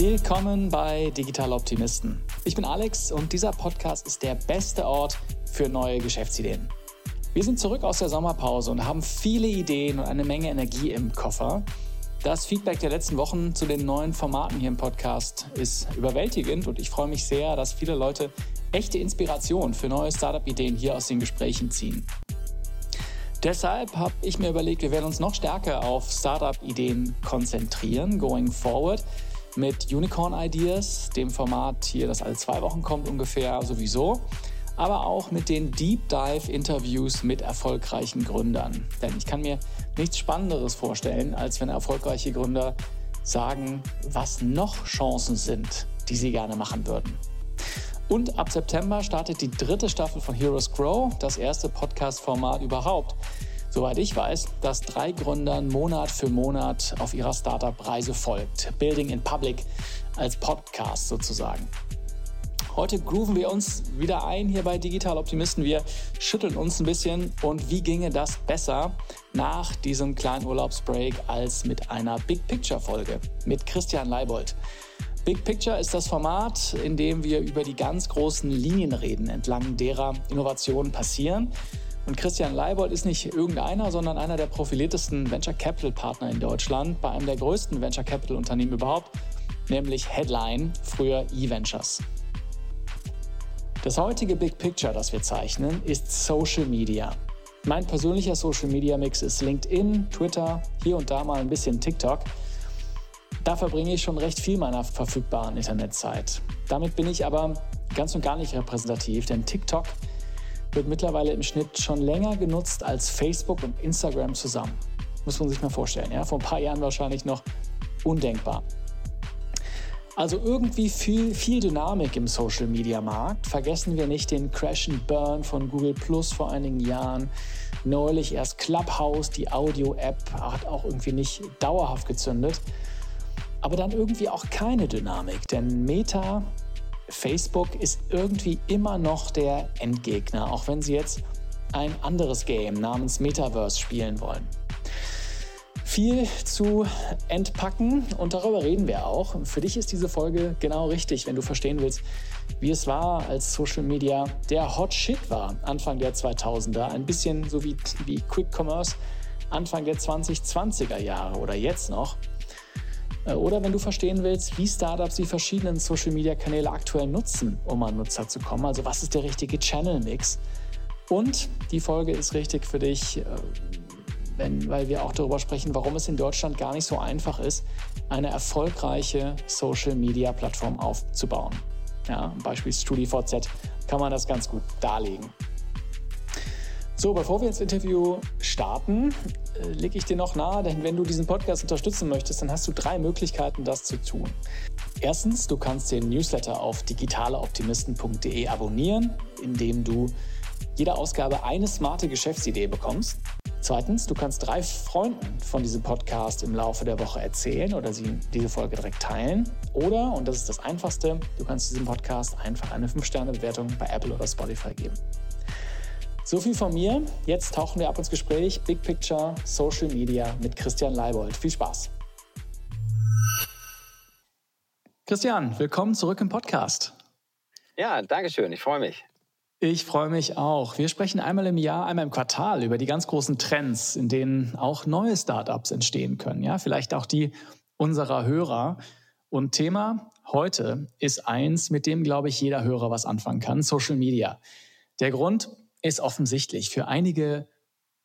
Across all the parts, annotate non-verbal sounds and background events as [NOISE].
Willkommen bei Digital Optimisten. Ich bin Alex und dieser Podcast ist der beste Ort für neue Geschäftsideen. Wir sind zurück aus der Sommerpause und haben viele Ideen und eine Menge Energie im Koffer. Das Feedback der letzten Wochen zu den neuen Formaten hier im Podcast ist überwältigend und ich freue mich sehr, dass viele Leute echte Inspiration für neue Startup-Ideen hier aus den Gesprächen ziehen. Deshalb habe ich mir überlegt, wir werden uns noch stärker auf Startup-Ideen konzentrieren, going forward, mit Unicorn Ideas, dem Format hier, das alle zwei Wochen kommt ungefähr sowieso, aber auch mit den Deep Dive-Interviews mit erfolgreichen Gründern. Denn ich kann mir nichts Spannenderes vorstellen, als wenn erfolgreiche Gründer sagen, was noch Chancen sind, die sie gerne machen würden. Und ab September startet die dritte Staffel von Heroes Grow, das erste Podcast-Format überhaupt. Soweit ich weiß, das drei Gründern Monat für Monat auf ihrer Startup-Reise folgt. Building in Public als Podcast sozusagen. Heute grooven wir uns wieder ein hier bei Digital Optimisten. Wir schütteln uns ein bisschen und wie ginge das besser nach diesem kleinen Urlaubsbreak als mit einer Big Picture Folge mit Christian Leibold. Big Picture ist das Format, in dem wir über die ganz großen Linien reden, entlang derer Innovationen passieren. Und Christian Leibold ist nicht irgendeiner, sondern einer der profiliertesten Venture Capital Partner in Deutschland bei einem der größten Venture Capital Unternehmen überhaupt, nämlich Headline, früher eVentures. Das heutige Big Picture, das wir zeichnen, ist Social Media. Mein persönlicher Social Media Mix ist LinkedIn, Twitter, hier und da mal ein bisschen TikTok. Da verbringe ich schon recht viel meiner verfügbaren Internetzeit. Damit bin ich aber ganz und gar nicht repräsentativ, denn TikTok wird mittlerweile im Schnitt schon länger genutzt als Facebook und Instagram zusammen. Muss man sich mal vorstellen. Ja? Vor ein paar Jahren wahrscheinlich noch undenkbar. Also irgendwie viel, viel Dynamik im Social-Media-Markt. Vergessen wir nicht den Crash and Burn von Google Plus vor einigen Jahren. Neulich erst Clubhouse, die Audio-App, hat auch irgendwie nicht dauerhaft gezündet aber dann irgendwie auch keine Dynamik, denn Meta, Facebook ist irgendwie immer noch der Endgegner, auch wenn sie jetzt ein anderes Game namens Metaverse spielen wollen. Viel zu entpacken und darüber reden wir auch. Für dich ist diese Folge genau richtig, wenn du verstehen willst, wie es war, als Social Media der Hot Shit war, Anfang der 2000er. Ein bisschen so wie, wie Quick Commerce Anfang der 2020er Jahre oder jetzt noch. Äh, oder wenn du verstehen willst, wie Startups die verschiedenen Social-Media-Kanäle aktuell nutzen, um an Nutzer zu kommen. Also was ist der richtige Channel-Mix? Und die Folge ist richtig für dich, äh, wenn, weil wir auch darüber sprechen, warum es in Deutschland gar nicht so einfach ist, eine erfolgreiche Social-Media-Plattform aufzubauen. Ja, Beispiel StudiVZ kann man das ganz gut darlegen. So, bevor wir ins Interview starten, äh, lege ich dir noch nahe, denn wenn du diesen Podcast unterstützen möchtest, dann hast du drei Möglichkeiten, das zu tun. Erstens, du kannst den Newsletter auf digitaleoptimisten.de abonnieren, indem du jede Ausgabe eine smarte Geschäftsidee bekommst. Zweitens, du kannst drei Freunden von diesem Podcast im Laufe der Woche erzählen oder sie diese Folge direkt teilen. Oder, und das ist das Einfachste, du kannst diesem Podcast einfach eine 5-Sterne-Bewertung bei Apple oder Spotify geben. So viel von mir. Jetzt tauchen wir ab ins Gespräch. Big Picture, Social Media mit Christian Leibold. Viel Spaß. Christian, willkommen zurück im Podcast. Ja, danke schön. Ich freue mich. Ich freue mich auch. Wir sprechen einmal im Jahr, einmal im Quartal über die ganz großen Trends, in denen auch neue Startups entstehen können. Ja, vielleicht auch die unserer Hörer. Und Thema heute ist eins, mit dem, glaube ich, jeder Hörer was anfangen kann: Social Media. Der Grund, ist offensichtlich. Für einige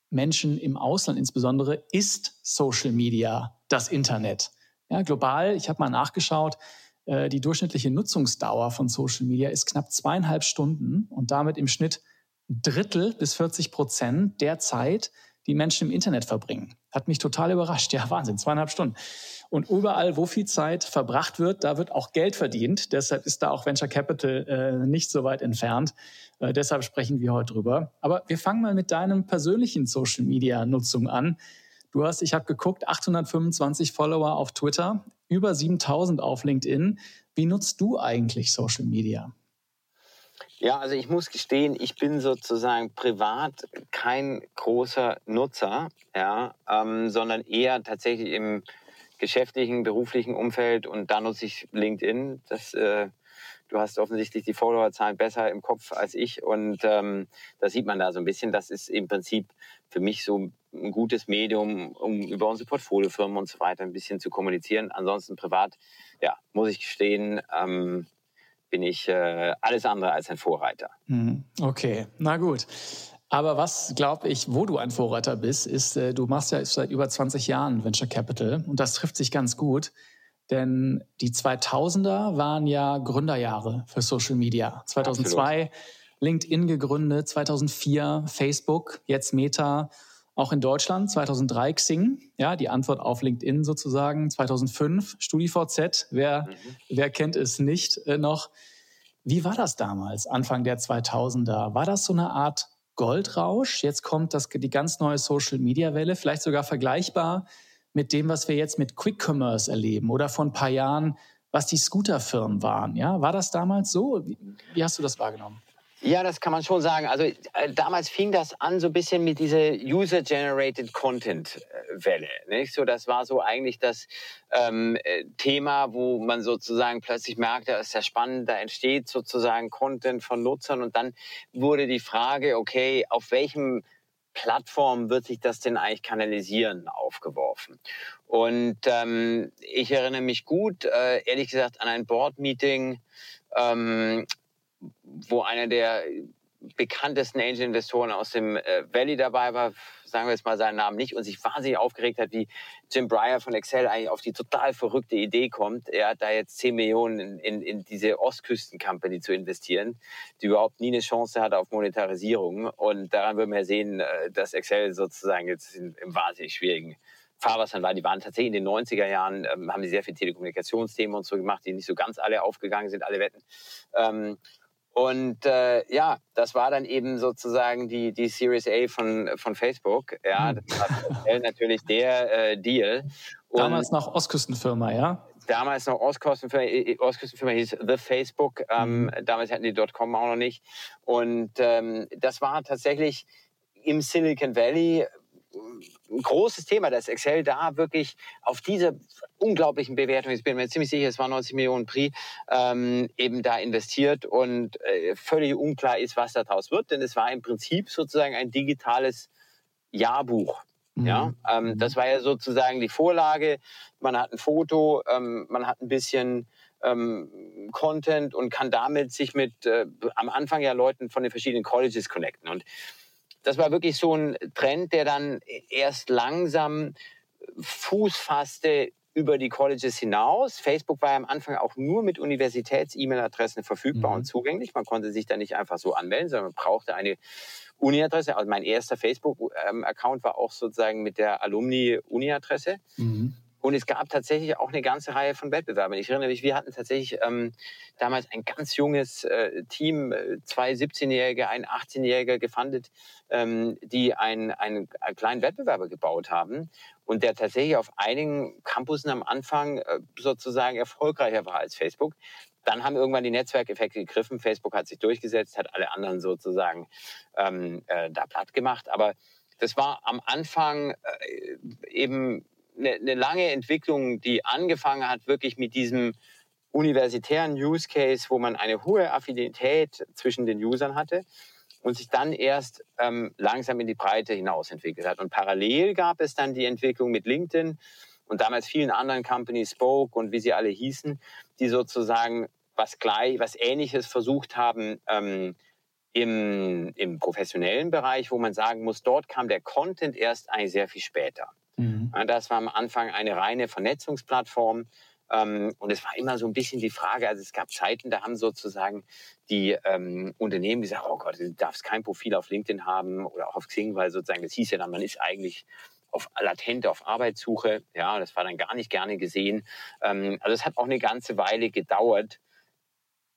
Menschen im Ausland insbesondere ist Social Media das Internet. Ja, global, ich habe mal nachgeschaut, äh, die durchschnittliche Nutzungsdauer von Social Media ist knapp zweieinhalb Stunden und damit im Schnitt Drittel bis 40 Prozent der Zeit, die Menschen im Internet verbringen. Hat mich total überrascht. Ja, Wahnsinn, zweieinhalb Stunden. Und überall, wo viel Zeit verbracht wird, da wird auch Geld verdient. Deshalb ist da auch Venture Capital äh, nicht so weit entfernt. Äh, deshalb sprechen wir heute drüber. Aber wir fangen mal mit deinem persönlichen Social Media Nutzung an. Du hast, ich habe geguckt, 825 Follower auf Twitter, über 7000 auf LinkedIn. Wie nutzt du eigentlich Social Media? Ja, also ich muss gestehen, ich bin sozusagen privat kein großer Nutzer, ja, ähm, sondern eher tatsächlich im geschäftlichen, beruflichen Umfeld und da nutze ich LinkedIn. Das, äh, du hast offensichtlich die Followerzahlen besser im Kopf als ich und ähm, das sieht man da so ein bisschen. Das ist im Prinzip für mich so ein gutes Medium, um über unsere Portfoliofirmen und so weiter ein bisschen zu kommunizieren. Ansonsten privat, ja, muss ich gestehen, ähm, bin ich äh, alles andere als ein Vorreiter. Hm, okay, na gut. Aber was glaube ich, wo du ein Vorreiter bist, ist, äh, du machst ja seit über 20 Jahren Venture Capital und das trifft sich ganz gut, denn die 2000er waren ja Gründerjahre für Social Media. 2002 Absolut. LinkedIn gegründet, 2004 Facebook, jetzt Meta, auch in Deutschland 2003 Xing, ja, die Antwort auf LinkedIn sozusagen, 2005 StudiVZ, wer, mhm. wer kennt es nicht äh, noch. Wie war das damals, Anfang der 2000er? War das so eine Art Goldrausch. Jetzt kommt das, die ganz neue Social-Media-Welle, vielleicht sogar vergleichbar mit dem, was wir jetzt mit Quick Commerce erleben oder vor ein paar Jahren, was die Scooterfirmen waren. Ja? War das damals so? Wie, wie hast du das wahrgenommen? Ja, das kann man schon sagen. Also äh, damals fing das an so ein bisschen mit dieser User-Generated Content-Welle. Nicht? So, das war so eigentlich das ähm, äh, Thema, wo man sozusagen plötzlich merkte, das ist ja spannend, da entsteht sozusagen Content von Nutzern und dann wurde die Frage, okay, auf welchem Plattform wird sich das denn eigentlich kanalisieren, aufgeworfen. Und ähm, ich erinnere mich gut, äh, ehrlich gesagt, an ein Board-Meeting ähm, wo einer der bekanntesten Angel-Investoren aus dem äh, Valley dabei war, sagen wir jetzt mal seinen Namen nicht, und sich wahnsinnig aufgeregt hat, wie Jim Breyer von Excel eigentlich auf die total verrückte Idee kommt, er hat da jetzt 10 Millionen in, in, in diese Ostküsten-Company zu investieren, die überhaupt nie eine Chance hatte auf Monetarisierung. Und daran würden wir sehen, äh, dass Excel sozusagen jetzt im wahnsinnig schwierigen Fahrwassern war. Die waren tatsächlich in den 90er Jahren, ähm, haben sie sehr viele Telekommunikationsthemen und so gemacht, die nicht so ganz alle aufgegangen sind, alle Wetten. Ähm, und äh, ja, das war dann eben sozusagen die, die Series A von, von Facebook. Ja, hm. das war natürlich der äh, Deal. Und damals noch Ostküstenfirma, ja? Damals noch Ostküstenfirma, äh, äh, Ostküstenfirma hieß The Facebook. Ähm, mhm. Damals hatten die .com auch noch nicht. Und ähm, das war tatsächlich im Silicon Valley ein großes Thema, dass Excel da wirklich auf diese unglaublichen Bewertungen, ich bin mir ziemlich sicher, es waren 90 Millionen Pri, ähm, eben da investiert und äh, völlig unklar ist, was daraus wird, denn es war im Prinzip sozusagen ein digitales Jahrbuch. Mhm. Ja, ähm, das war ja sozusagen die Vorlage. Man hat ein Foto, ähm, man hat ein bisschen ähm, Content und kann damit sich mit äh, am Anfang ja Leuten von den verschiedenen Colleges connecten. Und das war wirklich so ein Trend, der dann erst langsam Fuß fasste über die Colleges hinaus. Facebook war ja am Anfang auch nur mit Universitäts-E-Mail-Adressen verfügbar mhm. und zugänglich. Man konnte sich da nicht einfach so anmelden, sondern man brauchte eine Uni-Adresse. Also mein erster Facebook-Account war auch sozusagen mit der Alumni-Uni-Adresse. Mhm. Und es gab tatsächlich auch eine ganze Reihe von Wettbewerbern. Ich erinnere mich, wir hatten tatsächlich ähm, damals ein ganz junges äh, Team, äh, zwei 17-Jährige, ein 18-Jähriger gefundet, ähm, die einen, einen kleinen Wettbewerber gebaut haben und der tatsächlich auf einigen Campussen am Anfang äh, sozusagen erfolgreicher war als Facebook. Dann haben irgendwann die Netzwerkeffekte gegriffen. Facebook hat sich durchgesetzt, hat alle anderen sozusagen ähm, äh, da platt gemacht. Aber das war am Anfang äh, eben eine, eine lange Entwicklung, die angefangen hat wirklich mit diesem universitären Use Case, wo man eine hohe Affinität zwischen den Usern hatte und sich dann erst ähm, langsam in die Breite hinaus entwickelt hat. Und parallel gab es dann die Entwicklung mit LinkedIn und damals vielen anderen Companies, Spoke und wie sie alle hießen, die sozusagen was gleich, was Ähnliches versucht haben ähm, im, im professionellen Bereich, wo man sagen muss, dort kam der Content erst eigentlich sehr viel später. Mhm. Das war am Anfang eine reine Vernetzungsplattform. Ähm, und es war immer so ein bisschen die Frage, also es gab Zeiten, da haben sozusagen die ähm, Unternehmen gesagt, oh Gott, du darfst kein Profil auf LinkedIn haben oder auch auf Xing, weil sozusagen das hieß ja dann, man ist eigentlich auf latent auf Arbeitssuche. Ja, das war dann gar nicht gerne gesehen. Ähm, also es hat auch eine ganze Weile gedauert,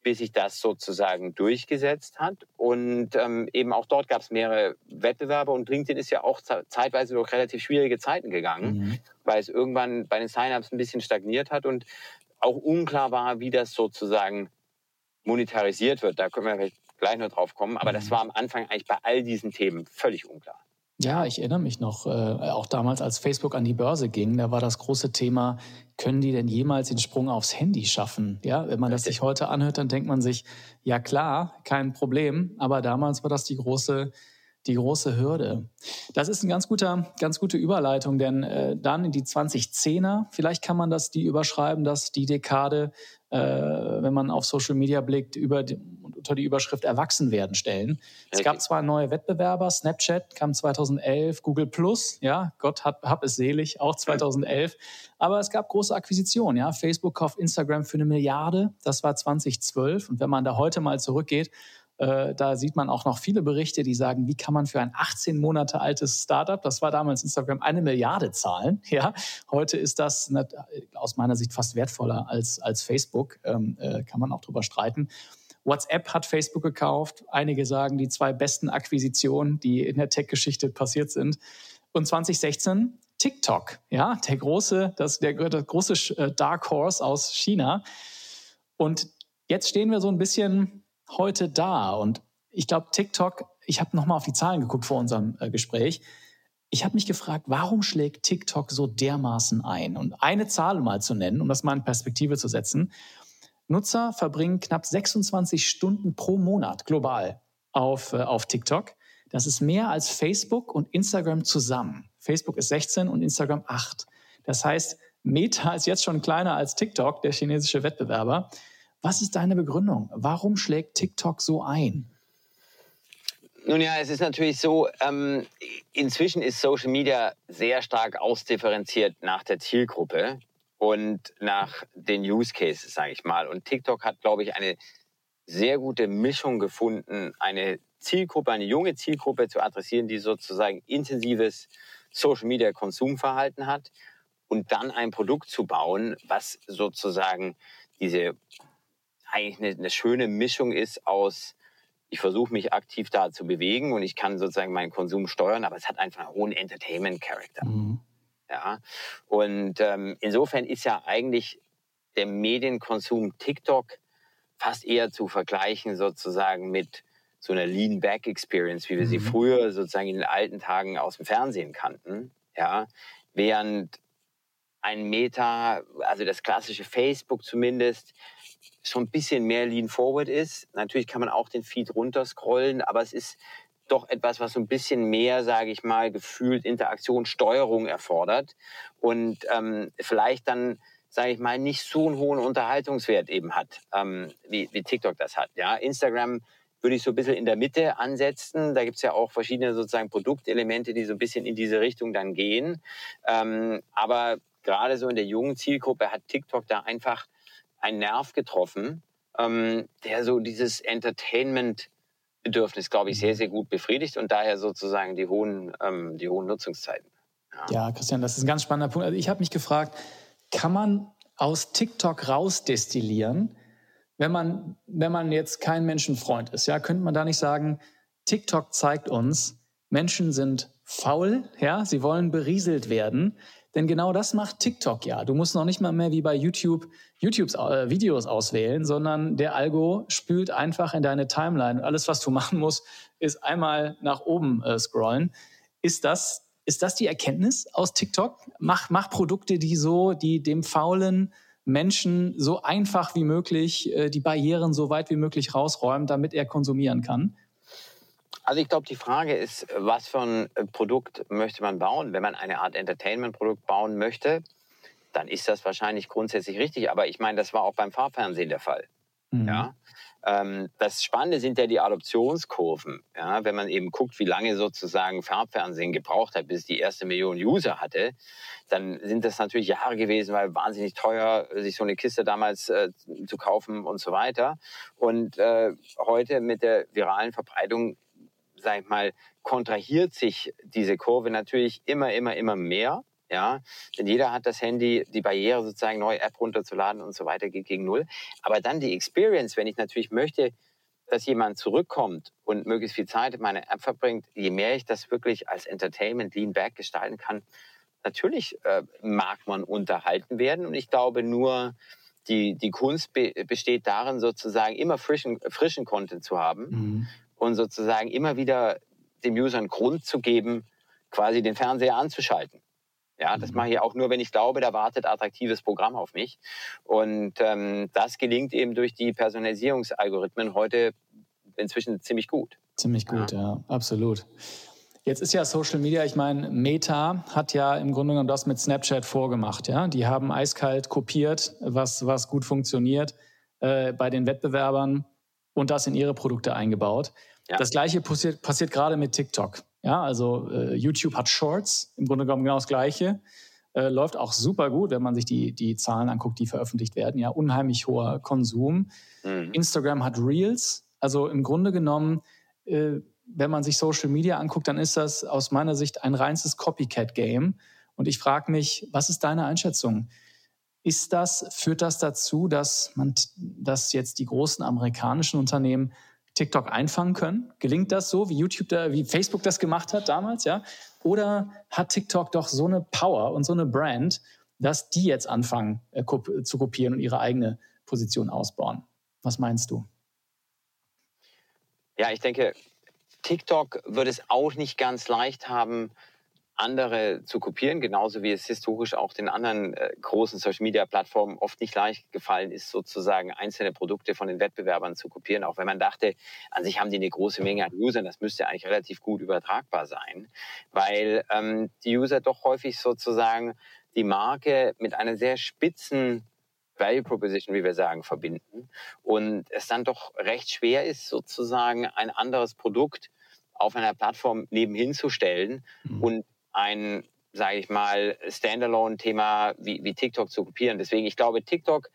bis sich das sozusagen durchgesetzt hat. Und ähm, eben auch dort gab es mehrere Wettbewerbe und LinkedIn ist ja auch zeitweise durch relativ schwierige Zeiten gegangen, mhm. weil es irgendwann bei den Sign-ups ein bisschen stagniert hat und auch unklar war, wie das sozusagen monetarisiert wird. Da können wir vielleicht gleich noch drauf kommen. Aber mhm. das war am Anfang eigentlich bei all diesen Themen völlig unklar. Ja, ich erinnere mich noch, äh, auch damals, als Facebook an die Börse ging, da war das große Thema, können die denn jemals den Sprung aufs Handy schaffen? Ja, wenn man das sich heute anhört, dann denkt man sich, ja klar, kein Problem, aber damals war das die große die große Hürde. Das ist ein ganz guter, ganz gute Überleitung, denn äh, dann in die 2010er, vielleicht kann man das die überschreiben, dass die Dekade, äh, wenn man auf Social Media blickt, über die, unter die Überschrift Erwachsen werden stellen. Es gab zwar neue Wettbewerber, Snapchat kam 2011, Google Plus, ja, Gott hat, hab es selig, auch 2011, aber es gab große Akquisitionen, ja, Facebook kauft Instagram für eine Milliarde, das war 2012 und wenn man da heute mal zurückgeht, äh, da sieht man auch noch viele Berichte, die sagen, wie kann man für ein 18 Monate altes Startup, das war damals Instagram, eine Milliarde zahlen. [LAUGHS] Ja, heute ist das aus meiner Sicht fast wertvoller als, als Facebook. Ähm, äh, kann man auch drüber streiten. WhatsApp hat Facebook gekauft. Einige sagen, die zwei besten Akquisitionen, die in der Tech-Geschichte passiert sind. Und 2016 TikTok, ja, der große, das, der, der große äh, Dark Horse aus China. Und jetzt stehen wir so ein bisschen heute da? Und ich glaube, TikTok, ich habe nochmal auf die Zahlen geguckt vor unserem äh, Gespräch. Ich habe mich gefragt, warum schlägt TikTok so dermaßen ein? Und eine Zahl mal zu nennen, um das mal in Perspektive zu setzen. Nutzer verbringen knapp 26 Stunden pro Monat global auf, äh, auf TikTok. Das ist mehr als Facebook und Instagram zusammen. Facebook ist 16 und Instagram 8. Das heißt, Meta ist jetzt schon kleiner als TikTok, der chinesische Wettbewerber. Was ist deine Begründung? Warum schlägt TikTok so ein? Nun ja, es ist natürlich so, ähm, inzwischen ist Social Media sehr stark ausdifferenziert nach der Zielgruppe und nach den Use Cases, sage ich mal. Und TikTok hat, glaube ich, eine sehr gute Mischung gefunden, eine Zielgruppe, eine junge Zielgruppe zu adressieren, die sozusagen intensives Social Media Konsumverhalten hat und dann ein Produkt zu bauen, was sozusagen diese eigentlich eine, eine schöne Mischung ist aus, ich versuche mich aktiv da zu bewegen und ich kann sozusagen meinen Konsum steuern, aber es hat einfach einen hohen Entertainment-Charakter. Mhm. Ja, und ähm, insofern ist ja eigentlich der Medienkonsum TikTok fast eher zu vergleichen sozusagen mit so einer Lean-Back-Experience, wie wir mhm. sie früher sozusagen in den alten Tagen aus dem Fernsehen kannten. Ja, während ein Meta, also das klassische Facebook zumindest, schon ein bisschen mehr Lean Forward ist. Natürlich kann man auch den Feed runterscrollen, aber es ist doch etwas, was so ein bisschen mehr, sage ich mal, gefühlt Interaktion, Steuerung erfordert und ähm, vielleicht dann, sage ich mal, nicht so einen hohen Unterhaltungswert eben hat, ähm, wie, wie TikTok das hat. Ja, Instagram würde ich so ein bisschen in der Mitte ansetzen. Da gibt es ja auch verschiedene sozusagen Produktelemente, die so ein bisschen in diese Richtung dann gehen. Ähm, aber gerade so in der jungen Zielgruppe hat TikTok da einfach einen Nerv getroffen, ähm, der so dieses Entertainment-Bedürfnis, glaube ich, sehr, sehr gut befriedigt und daher sozusagen die hohen, ähm, die hohen Nutzungszeiten. Ja. ja, Christian, das ist ein ganz spannender Punkt. Also ich habe mich gefragt, kann man aus TikTok rausdestillieren, wenn man, wenn man jetzt kein Menschenfreund ist? Ja, könnte man da nicht sagen, TikTok zeigt uns, Menschen sind faul, ja, sie wollen berieselt werden. Denn genau das macht TikTok ja. Du musst noch nicht mal mehr wie bei YouTube YouTubes äh, Videos auswählen, sondern der Algo spült einfach in deine Timeline. Alles, was du machen musst, ist einmal nach oben äh, scrollen. Ist das, ist das die Erkenntnis aus TikTok? Mach, mach Produkte, die so, die dem faulen Menschen so einfach wie möglich äh, die Barrieren so weit wie möglich rausräumen, damit er konsumieren kann. Also ich glaube, die Frage ist, was für ein äh, Produkt möchte man bauen? Wenn man eine Art Entertainment-Produkt bauen möchte, dann ist das wahrscheinlich grundsätzlich richtig. Aber ich meine, das war auch beim Fahrfernsehen der Fall. Mhm. Ja? Ähm, das Spannende sind ja die Adoptionskurven. Ja? Wenn man eben guckt, wie lange sozusagen Farbfernsehen gebraucht hat, bis es die erste Million User hatte, dann sind das natürlich Jahre gewesen, weil wahnsinnig teuer, sich so eine Kiste damals äh, zu kaufen und so weiter. Und äh, heute mit der viralen Verbreitung sag ich mal, kontrahiert sich diese Kurve natürlich immer, immer, immer mehr. Ja, denn jeder hat das Handy, die Barriere sozusagen, neue App runterzuladen und so weiter geht gegen Null. Aber dann die Experience, wenn ich natürlich möchte, dass jemand zurückkommt und möglichst viel Zeit in meiner App verbringt, je mehr ich das wirklich als Entertainment Lean Back gestalten kann, natürlich äh, mag man unterhalten werden. Und ich glaube nur, die, die Kunst be besteht darin, sozusagen immer frischen, frischen Content zu haben. Mhm und sozusagen immer wieder dem User einen Grund zu geben, quasi den Fernseher anzuschalten. Ja, das mhm. mache ich auch nur, wenn ich glaube, da wartet attraktives Programm auf mich. Und ähm, das gelingt eben durch die Personalisierungsalgorithmen heute inzwischen ziemlich gut. Ziemlich gut, ja, ja absolut. Jetzt ist ja Social Media, ich meine, Meta hat ja im Grunde genommen das mit Snapchat vorgemacht. Ja? Die haben eiskalt kopiert, was, was gut funktioniert äh, bei den Wettbewerbern und das in ihre Produkte eingebaut. Ja. Das gleiche passiert, passiert gerade mit TikTok. Ja, also äh, YouTube hat Shorts, im Grunde genommen genau das Gleiche. Äh, läuft auch super gut, wenn man sich die, die Zahlen anguckt, die veröffentlicht werden. Ja, unheimlich hoher Konsum. Mhm. Instagram hat Reels. Also im Grunde genommen, äh, wenn man sich Social Media anguckt, dann ist das aus meiner Sicht ein reines Copycat-Game. Und ich frage mich, was ist deine Einschätzung? Ist das, führt das dazu, dass man, dass jetzt die großen amerikanischen Unternehmen TikTok einfangen können? Gelingt das so, wie YouTube da, wie Facebook das gemacht hat damals, ja? Oder hat TikTok doch so eine Power und so eine Brand, dass die jetzt anfangen äh, zu kopieren und ihre eigene Position ausbauen? Was meinst du? Ja, ich denke, TikTok wird es auch nicht ganz leicht haben, andere zu kopieren, genauso wie es historisch auch den anderen äh, großen Social-Media-Plattformen oft nicht leicht gefallen ist, sozusagen einzelne Produkte von den Wettbewerbern zu kopieren, auch wenn man dachte, an sich haben die eine große Menge an Usern, das müsste eigentlich relativ gut übertragbar sein, weil ähm, die User doch häufig sozusagen die Marke mit einer sehr spitzen Value Proposition, wie wir sagen, verbinden und es dann doch recht schwer ist, sozusagen ein anderes Produkt auf einer Plattform nebenhin zu stellen mhm. und ein, sage ich mal, Standalone-Thema wie, wie TikTok zu kopieren. Deswegen, ich glaube, TikTok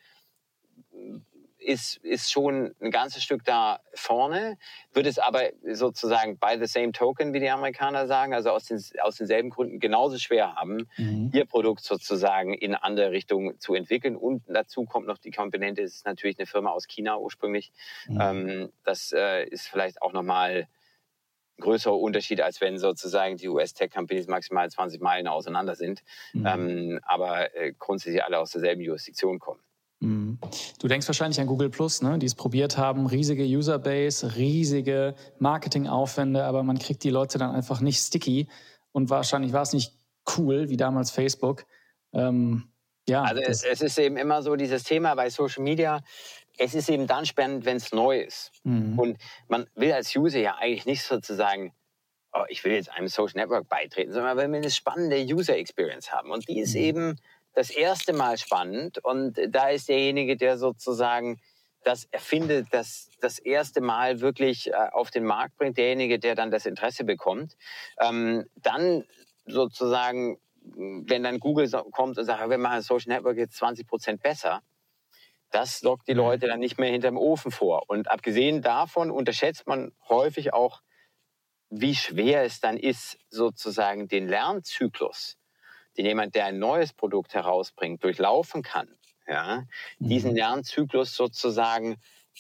ist, ist schon ein ganzes Stück da vorne, wird es aber sozusagen by the same token, wie die Amerikaner sagen, also aus, den, aus denselben Gründen genauso schwer haben, mhm. ihr Produkt sozusagen in andere Richtungen zu entwickeln. Und dazu kommt noch die Komponente, es ist natürlich eine Firma aus China ursprünglich. Mhm. Ähm, das äh, ist vielleicht auch nochmal größerer Unterschied, als wenn sozusagen die US-Tech-Companies maximal 20 Meilen auseinander sind, mhm. ähm, aber äh, grundsätzlich alle aus derselben Jurisdiktion kommen. Mhm. Du denkst wahrscheinlich an Google Plus, ne? die es probiert haben, riesige Userbase, riesige Marketingaufwände, aber man kriegt die Leute dann einfach nicht sticky und wahrscheinlich war es nicht cool wie damals Facebook. Ähm, ja, also es, es, ist eben immer so dieses Thema bei Social Media es ist eben dann spannend, wenn es neu ist. Mhm. Und man will als User ja eigentlich nicht sozusagen, oh, ich will jetzt einem Social Network beitreten, sondern man will eine spannende User Experience haben. Und die ist mhm. eben das erste Mal spannend. Und da ist derjenige, der sozusagen das erfindet, das das erste Mal wirklich äh, auf den Markt bringt, derjenige, der dann das Interesse bekommt. Ähm, dann sozusagen, wenn dann Google kommt und sagt, wir machen Social Network jetzt 20 Prozent besser, das lockt die Leute dann nicht mehr hinterm Ofen vor. Und abgesehen davon unterschätzt man häufig auch, wie schwer es dann ist, sozusagen den Lernzyklus, den jemand, der ein neues Produkt herausbringt, durchlaufen kann. Ja, diesen mhm. Lernzyklus sozusagen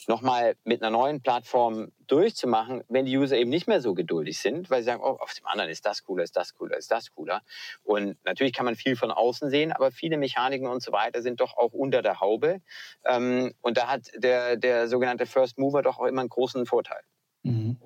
nochmal mit einer neuen Plattform durchzumachen, wenn die User eben nicht mehr so geduldig sind, weil sie sagen, oh, auf dem anderen ist das cooler, ist das cooler, ist das cooler. Und natürlich kann man viel von außen sehen, aber viele Mechaniken und so weiter sind doch auch unter der Haube. Ähm, und da hat der, der sogenannte First Mover doch auch immer einen großen Vorteil. Mhm.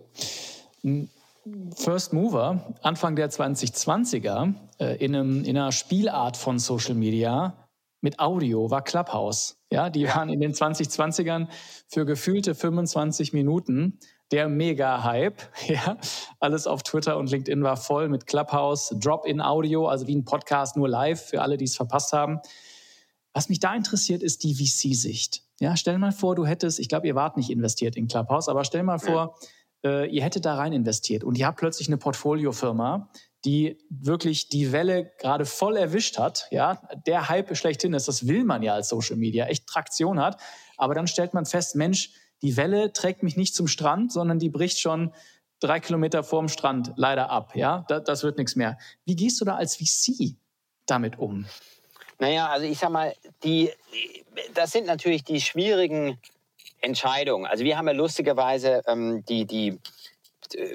First Mover, Anfang der 2020er, äh, in, einem, in einer Spielart von Social Media, mit Audio war Clubhouse. Ja, die waren in den 2020ern für gefühlte 25 Minuten der Mega-Hype. [LAUGHS] Ja, alles auf Twitter und LinkedIn war voll mit Clubhouse, Drop-in-Audio, also wie ein Podcast, nur live für alle, die es verpasst haben. Was mich da interessiert, ist die VC-Sicht. Ja, stell mal vor, du hättest, ich glaube, ihr wart nicht investiert in Clubhouse, aber stell mal vor, ja. äh, ihr hättet da rein investiert und ihr habt plötzlich eine Portfoliofirma, die wirklich die Welle gerade voll erwischt hat. Ja, der Hype schlechthin ist, das will man ja als Social Media, echt Traktion hat. Aber dann stellt man fest, Mensch, die Welle trägt mich nicht zum Strand, sondern die bricht schon drei Kilometer vorm Strand leider ab. Ja, das, das wird nichts mehr. Wie gehst du da als VC damit um? Naja, also ich sag mal, die, das sind natürlich die schwierigen Entscheidungen. Also wir haben ja lustigerweise ähm, die, die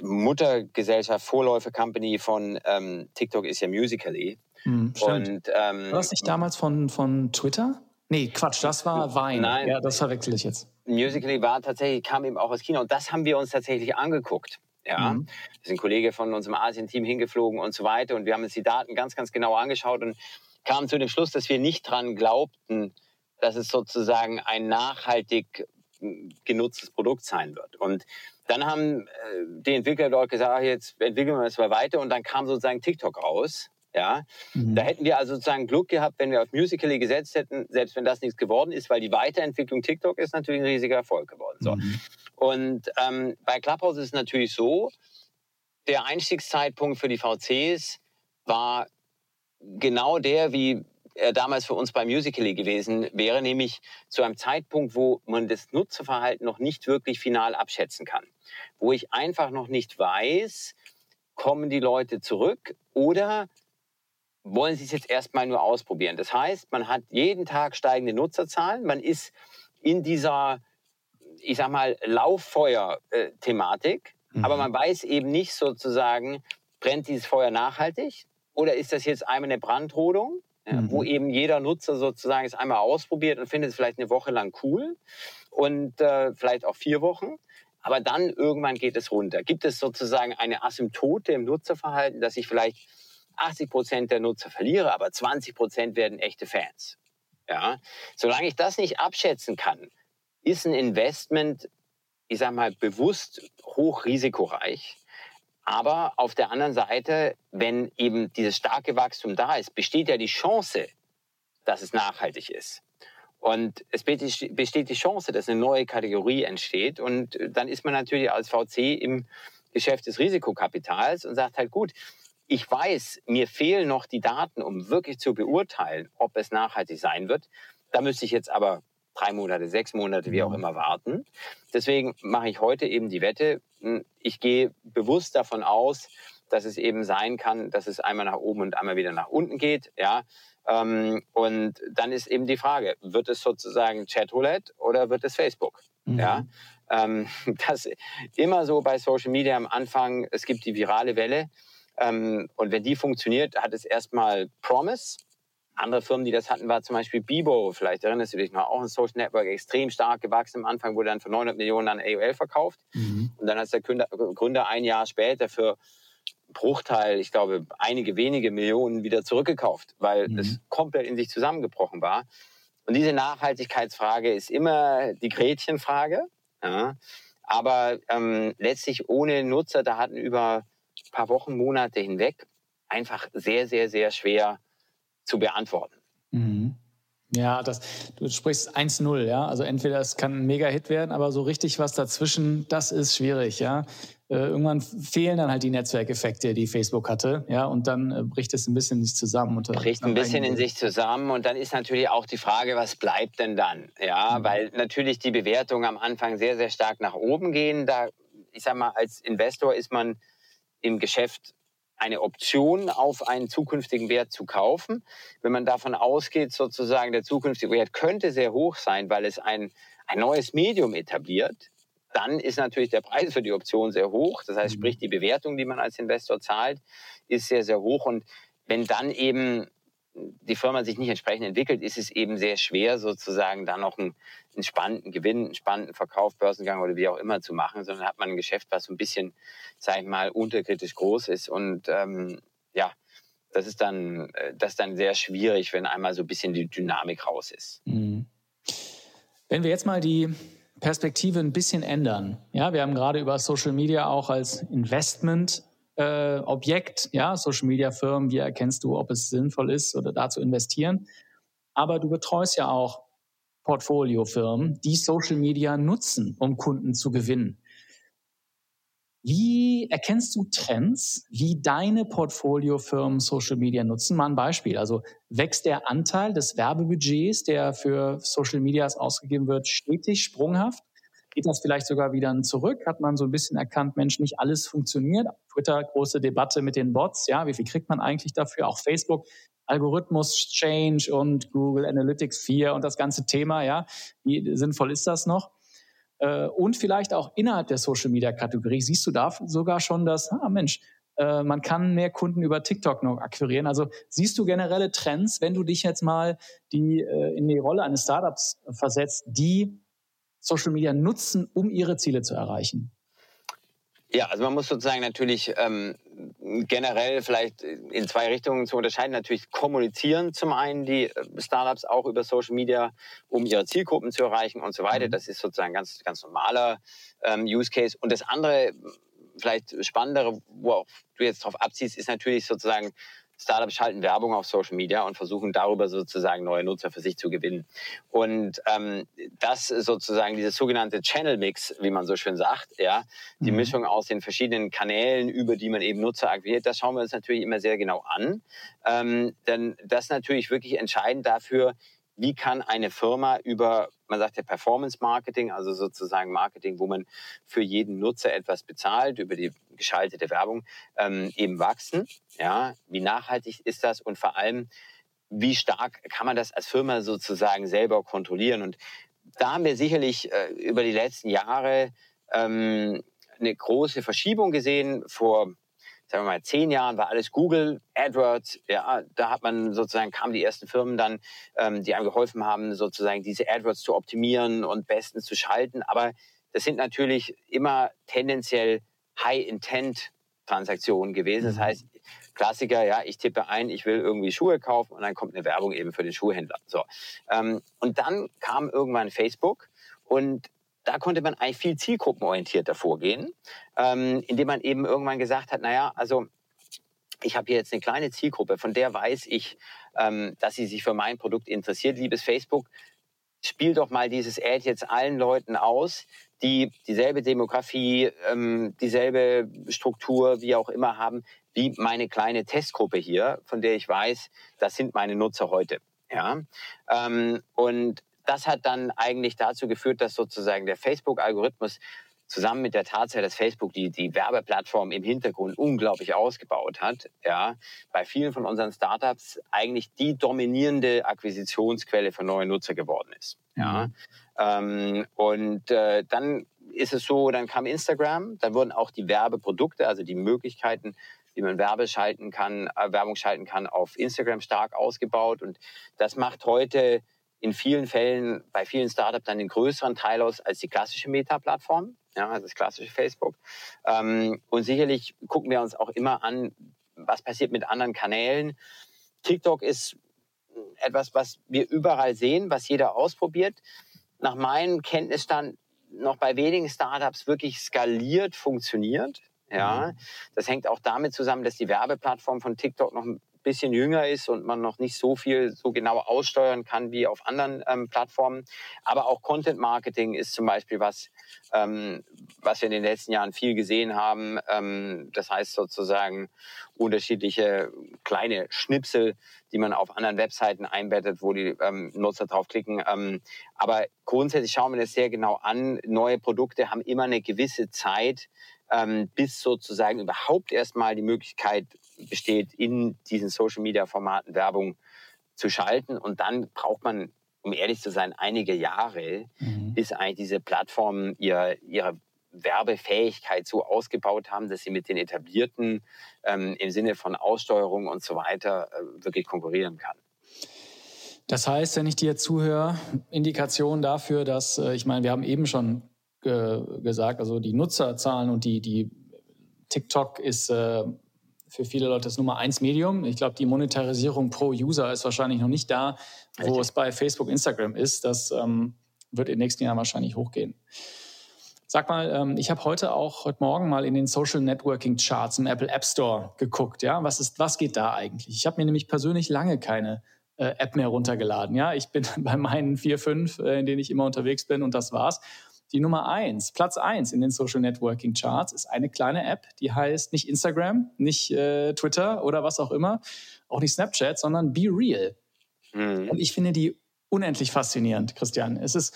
Muttergesellschaft, Vorläufer-Company von ähm, TikTok ist ja Musical.ly. Hm, und, ähm, war das nicht damals von, von Twitter? Nee, Quatsch, das war Vine. Nein, ja, das verwechsel ich jetzt. Musical.ly war tatsächlich, kam eben auch aus China und das haben wir uns tatsächlich angeguckt. Ja, mhm. da ist ein Kollege von unserem Asien-Team hingeflogen und so weiter. Und wir haben uns die Daten ganz, ganz genau angeschaut und kamen zu dem Schluss, dass wir nicht dran glaubten, dass es sozusagen ein nachhaltig genutztes Produkt sein wird. Und dann haben äh, die Entwickler dort gesagt, jetzt entwickeln wir das mal weiter. Und dann kam sozusagen TikTok raus. Ja, mhm. da hätten wir also sozusagen Glück gehabt, wenn wir auf Musical.ly gesetzt hätten, selbst wenn das nichts geworden ist, weil die Weiterentwicklung TikTok ist natürlich ein riesiger Erfolg geworden. So. Mhm. Und ähm, bei Clubhouse ist es natürlich so, der Einstiegszeitpunkt für die VCs war genau der, wie er damals für uns bei Musical.ly gewesen wäre, nämlich zu einem Zeitpunkt, wo man das Nutzerverhalten noch nicht wirklich final abschätzen kann. Wo ich einfach noch nicht weiß, kommen die Leute zurück oder wollen sie es jetzt erstmal nur ausprobieren. Das heißt, man hat jeden Tag steigende Nutzerzahlen, man ist in dieser, ich sag mal, Lauffeuer-Thematik, mhm. aber man weiß eben nicht sozusagen, brennt dieses Feuer nachhaltig oder ist das jetzt einmal eine Brandrodung? Ja, mhm. wo eben jeder Nutzer sozusagen es einmal ausprobiert und findet es vielleicht eine Woche lang cool und äh, vielleicht auch vier Wochen. Aber dann irgendwann geht es runter. Gibt es sozusagen eine Asymptote im Nutzerverhalten, dass ich vielleicht 80 Prozent der Nutzer verliere, aber 20 Prozent werden echte Fans? Ja, solange ich das nicht abschätzen kann, ist ein Investment, ich sag mal, bewusst hochrisikoreich. Aber auf der anderen Seite, wenn eben dieses starke Wachstum da ist, besteht ja die Chance, dass es nachhaltig ist. Und es besteht die Chance, dass eine neue Kategorie entsteht. Und dann ist man natürlich als VC im Geschäft des Risikokapitals und sagt halt, gut, ich weiß, mir fehlen noch die Daten, um wirklich zu beurteilen, ob es nachhaltig sein wird. Da müsste ich jetzt aber drei Monate, sechs Monate, wie auch mhm. immer warten. Deswegen mache ich heute eben die Wette. Hm, ich gehe bewusst davon aus, dass es eben sein kann, dass es einmal nach oben und einmal wieder nach unten geht. Ja. Ähm, und dann ist eben die Frage, wird es sozusagen Chatroulette oder wird es Facebook? Mhm. Ja. Ähm, [LAUGHS] das immer so bei Social Media am Anfang, es gibt die virale Welle. Ähm, und wenn die funktioniert, hat es erstmal Promise andere Firmen, die das hatten, war zum Beispiel Bibo. Vielleicht erinnerst du dich noch, auch ein Social Network, extrem stark gewachsen. Am Anfang wurde dann für 900 Millionen an AOL verkauft. Mhm. Und dann hat der Gründer ein Jahr später für Bruchteil, ich glaube, einige wenige Millionen wieder zurückgekauft, weil mhm. es komplett in sich zusammengebrochen war. Und diese Nachhaltigkeitsfrage ist immer die Gretchenfrage. Ja. Aber ähm, letztlich ohne Nutzerdaten über ein paar Wochen, Monate hinweg einfach sehr, sehr, sehr schwer zu beantworten. Mhm. Ja, das, du sprichst 1-0, ja. Also entweder es kann ein Mega-Hit werden, aber so richtig was dazwischen, das ist schwierig, ja. Äh, irgendwann fehlen dann halt die Netzwerkeffekte, die Facebook hatte, ja, und dann äh, bricht es ein bisschen in sich zusammen. Und, bricht ein bisschen in sich zusammen und dann ist natürlich auch die Frage, was bleibt denn dann, ja, mhm. weil natürlich die Bewertungen am Anfang sehr, sehr stark nach oben gehen. Da, ich sag mal, als Investor ist man im Geschäft eine Option auf einen zukünftigen Wert zu kaufen. Wenn man davon ausgeht, sozusagen der zukünftige Wert könnte sehr hoch sein, weil es ein, ein neues Medium etabliert, dann ist natürlich der Preis für die Option sehr hoch. Das heißt, mhm. sprich, die Bewertung, die man als Investor zahlt, ist sehr, sehr hoch. Und wenn dann eben die Firma sich nicht entsprechend entwickelt, ist es eben sehr schwer, sozusagen da noch einen, einen spannenden Gewinn, einen spannenden Verkauf, Börsengang oder wie auch immer zu machen, sondern hat man ein Geschäft, was so ein bisschen, sag ich mal, unterkritisch groß ist. Und ähm, ja, das ist dann, äh, das ist dann sehr schwierig, wenn einmal so ein bisschen die Dynamik raus ist. Mhm. Wenn wir jetzt mal die Perspektive ein bisschen ändern. Ja, wir haben gerade über Social Media auch als Investment äh, Objekt, ja, Social Media Firmen, wie erkennst du, ob es sinnvoll ist oder da zu investieren. Aber du betreust ja auch Portfoliofirmen, die Social Media nutzen, um Kunden zu gewinnen. Wie erkennst du Trends, wie deine Portfoliofirmen Social Media nutzen? Mal ein Beispiel. Also wächst der Anteil des Werbebudgets, der für Social Medias ausgegeben wird, stetig, sprunghaft? Geht das vielleicht sogar wieder zurück? Hat man so ein bisschen erkannt, Mensch, nicht alles funktioniert? Twitter, große Debatte mit den Bots. Ja, wie viel kriegt man eigentlich dafür? Auch Facebook, Algorithmus Change und Google Analytics 4 und das ganze Thema. Ja, wie sinnvoll ist das noch? Äh, und vielleicht auch innerhalb der Social Media Kategorie siehst du da sogar schon, dass, ah Mensch, äh, man kann mehr Kunden über TikTok noch akquirieren. Also siehst du generelle Trends, wenn du dich jetzt mal die, äh, in die Rolle eines Startups versetzt, die Social Media nutzen, um ihre Ziele zu erreichen? Ja, also man muss sozusagen natürlich ähm, generell vielleicht in zwei Richtungen zu unterscheiden. Natürlich kommunizieren zum einen die äh, Startups auch über Social Media, um ihre Zielgruppen zu erreichen und so weiter. Mhm. Das ist sozusagen ganz, ganz normaler ähm, Use Case. Und das andere, vielleicht spannendere, wo auch du jetzt drauf abziehst, ist natürlich sozusagen Startups schalten Werbung auf Social Media und versuchen darüber sozusagen neue Nutzer für sich zu gewinnen. Und ähm, das sozusagen dieses sogenannte Channel Mix, wie man so schön sagt, ja, die mhm. Mischung aus den verschiedenen Kanälen, über die man eben Nutzer akquiriert, das schauen wir uns natürlich immer sehr genau an. Ähm, denn das ist natürlich wirklich entscheidend dafür, wie kann eine Firma über, man sagt ja Performance Marketing, also sozusagen Marketing, wo man für jeden Nutzer etwas bezahlt, über die geschaltete Werbung, ähm, eben wachsen. Ja, wie nachhaltig ist das und vor allem, wie stark kann man das als Firma sozusagen selber kontrollieren? Und da haben wir sicherlich äh, über die letzten Jahre ähm, eine große Verschiebung gesehen. Vor sagen wir mal, zehn Jahren war alles Google, AdWords, ja, da hat man sozusagen, kamen die ersten Firmen dann, ähm, die einem geholfen haben, sozusagen diese AdWords zu optimieren und bestens zu schalten. Aber das sind natürlich immer tendenziell High-Intent-Transaktionen gewesen. Das mhm. heißt, Klassiker, ja, ich tippe ein, ich will irgendwie Schuhe kaufen und dann kommt eine Werbung eben für den Schuhhändler. So. Ähm, und dann kam irgendwann Facebook und da konnte man eigentlich viel zielgruppenorientierter vorgehen, ähm, indem man eben irgendwann gesagt hat, naja, also ich habe hier jetzt eine kleine Zielgruppe, von der weiß ich, ähm, dass sie sich für mein Produkt interessiert. Liebes Facebook, spiel doch mal dieses Ad jetzt allen Leuten aus, die dieselbe Demografie, ähm, dieselbe Struktur, wie auch immer haben, wie meine kleine Testgruppe hier, von der ich weiß, das sind meine Nutzer heute. Ja, ähm, und das hat dann eigentlich dazu geführt, dass sozusagen der Facebook-Algorithmus zusammen mit der Tatsache, dass Facebook die, die Werbeplattform im Hintergrund unglaublich ausgebaut hat, ja, bei vielen von unseren Startups eigentlich die dominierende Akquisitionsquelle für neue Nutzer geworden ist. Ja. Ähm, und äh, dann ist es so, dann kam Instagram, dann wurden auch die Werbeprodukte, also die Möglichkeiten, wie man Werbe schalten kann, äh, Werbung schalten kann, auf Instagram stark ausgebaut. Und das macht heute in vielen Fällen bei vielen Startups dann den größeren Teil aus als die klassische Meta-Plattform, ja, also das klassische Facebook. Ähm, und sicherlich gucken wir uns auch immer an, was passiert mit anderen Kanälen. TikTok ist etwas, was wir überall sehen, was jeder ausprobiert. Nach meinem Kenntnisstand noch bei wenigen Startups wirklich skaliert funktioniert. Ja, mhm. das hängt auch damit zusammen, dass die Werbeplattform von TikTok noch bisschen jünger ist und man noch nicht so viel so genau aussteuern kann wie auf anderen ähm, Plattformen. Aber auch Content Marketing ist zum Beispiel was, ähm, was wir in den letzten Jahren viel gesehen haben. Ähm, das heißt sozusagen unterschiedliche kleine Schnipsel, die man auf anderen Webseiten einbettet, wo die ähm, Nutzer draufklicken. Ähm, aber grundsätzlich schauen wir das sehr genau an. Neue Produkte haben immer eine gewisse Zeit, ähm, bis sozusagen überhaupt erstmal die Möglichkeit besteht, in diesen Social-Media-Formaten Werbung zu schalten. Und dann braucht man, um ehrlich zu sein, einige Jahre, mhm. bis eigentlich diese Plattformen ihr, ihre Werbefähigkeit so ausgebaut haben, dass sie mit den etablierten ähm, im Sinne von Aussteuerung und so weiter äh, wirklich konkurrieren kann. Das heißt, wenn ich dir zuhöre, Indikation dafür, dass, äh, ich meine, wir haben eben schon ge gesagt, also die Nutzerzahlen und die, die TikTok ist äh, für viele Leute das Nummer eins Medium. Ich glaube, die Monetarisierung pro User ist wahrscheinlich noch nicht da, wo Richtig. es bei Facebook, Instagram ist. Das ähm, wird in den nächsten Jahren wahrscheinlich hochgehen. Sag mal, ähm, ich habe heute auch heute Morgen mal in den Social Networking Charts im Apple App Store geguckt. Ja, was ist, was geht da eigentlich? Ich habe mir nämlich persönlich lange keine äh, App mehr runtergeladen. Ja, ich bin [LAUGHS] bei meinen vier, fünf, äh, in denen ich immer unterwegs bin und das war's. Die Nummer eins, Platz eins in den Social Networking Charts ist eine kleine App, die heißt nicht Instagram, nicht äh, Twitter oder was auch immer, auch nicht Snapchat, sondern Be Real. Mhm. Und ich finde die unendlich faszinierend, Christian. Es ist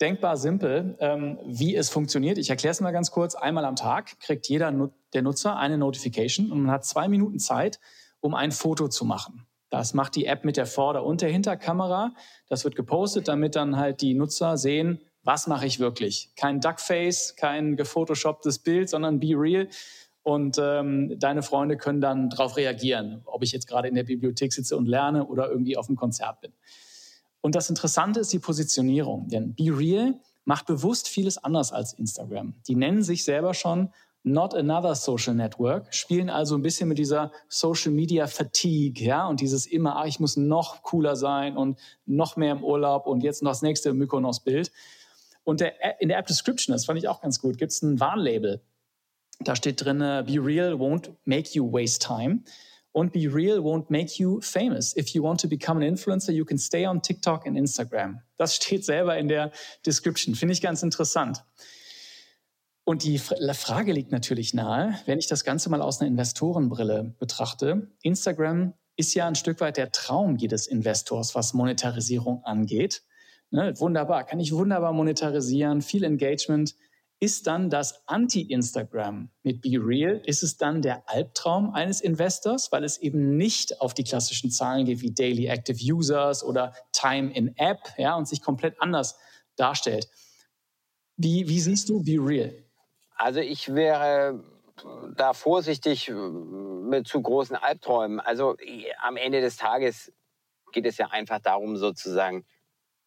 denkbar simpel, ähm, wie es funktioniert. Ich erkläre es mal ganz kurz. Einmal am Tag kriegt jeder Nut der Nutzer eine Notification und man hat zwei Minuten Zeit, um ein Foto zu machen. Das macht die App mit der Vorder- und der Hinterkamera. Das wird gepostet, damit dann halt die Nutzer sehen, was mache ich wirklich? Kein Duckface, kein gefotoshopptes Bild, sondern be real. Und ähm, deine Freunde können dann darauf reagieren, ob ich jetzt gerade in der Bibliothek sitze und lerne oder irgendwie auf einem Konzert bin. Und das Interessante ist die Positionierung, denn Be Real macht bewusst vieles anders als Instagram. Die nennen sich selber schon not another social network, spielen also ein bisschen mit dieser Social Media Fatigue, ja, und dieses immer, ach, ich muss noch cooler sein und noch mehr im Urlaub und jetzt noch das nächste Mykonos-Bild. Und der, in der App Description, das fand ich auch ganz gut, gibt es ein Warnlabel. Da steht drin, be real won't make you waste time. Und be real won't make you famous. If you want to become an influencer, you can stay on TikTok and Instagram. Das steht selber in der Description. Finde ich ganz interessant. Und die Frage liegt natürlich nahe, wenn ich das Ganze mal aus einer Investorenbrille betrachte. Instagram ist ja ein Stück weit der Traum jedes Investors, was Monetarisierung angeht. Ne, wunderbar, kann ich wunderbar monetarisieren, viel Engagement. Ist dann das Anti-Instagram mit Be Real, ist es dann der Albtraum eines Investors, weil es eben nicht auf die klassischen Zahlen geht wie Daily Active Users oder Time in App ja, und sich komplett anders darstellt. Wie, wie siehst du Be Real? Also ich wäre da vorsichtig mit zu großen Albträumen. Also am Ende des Tages geht es ja einfach darum, sozusagen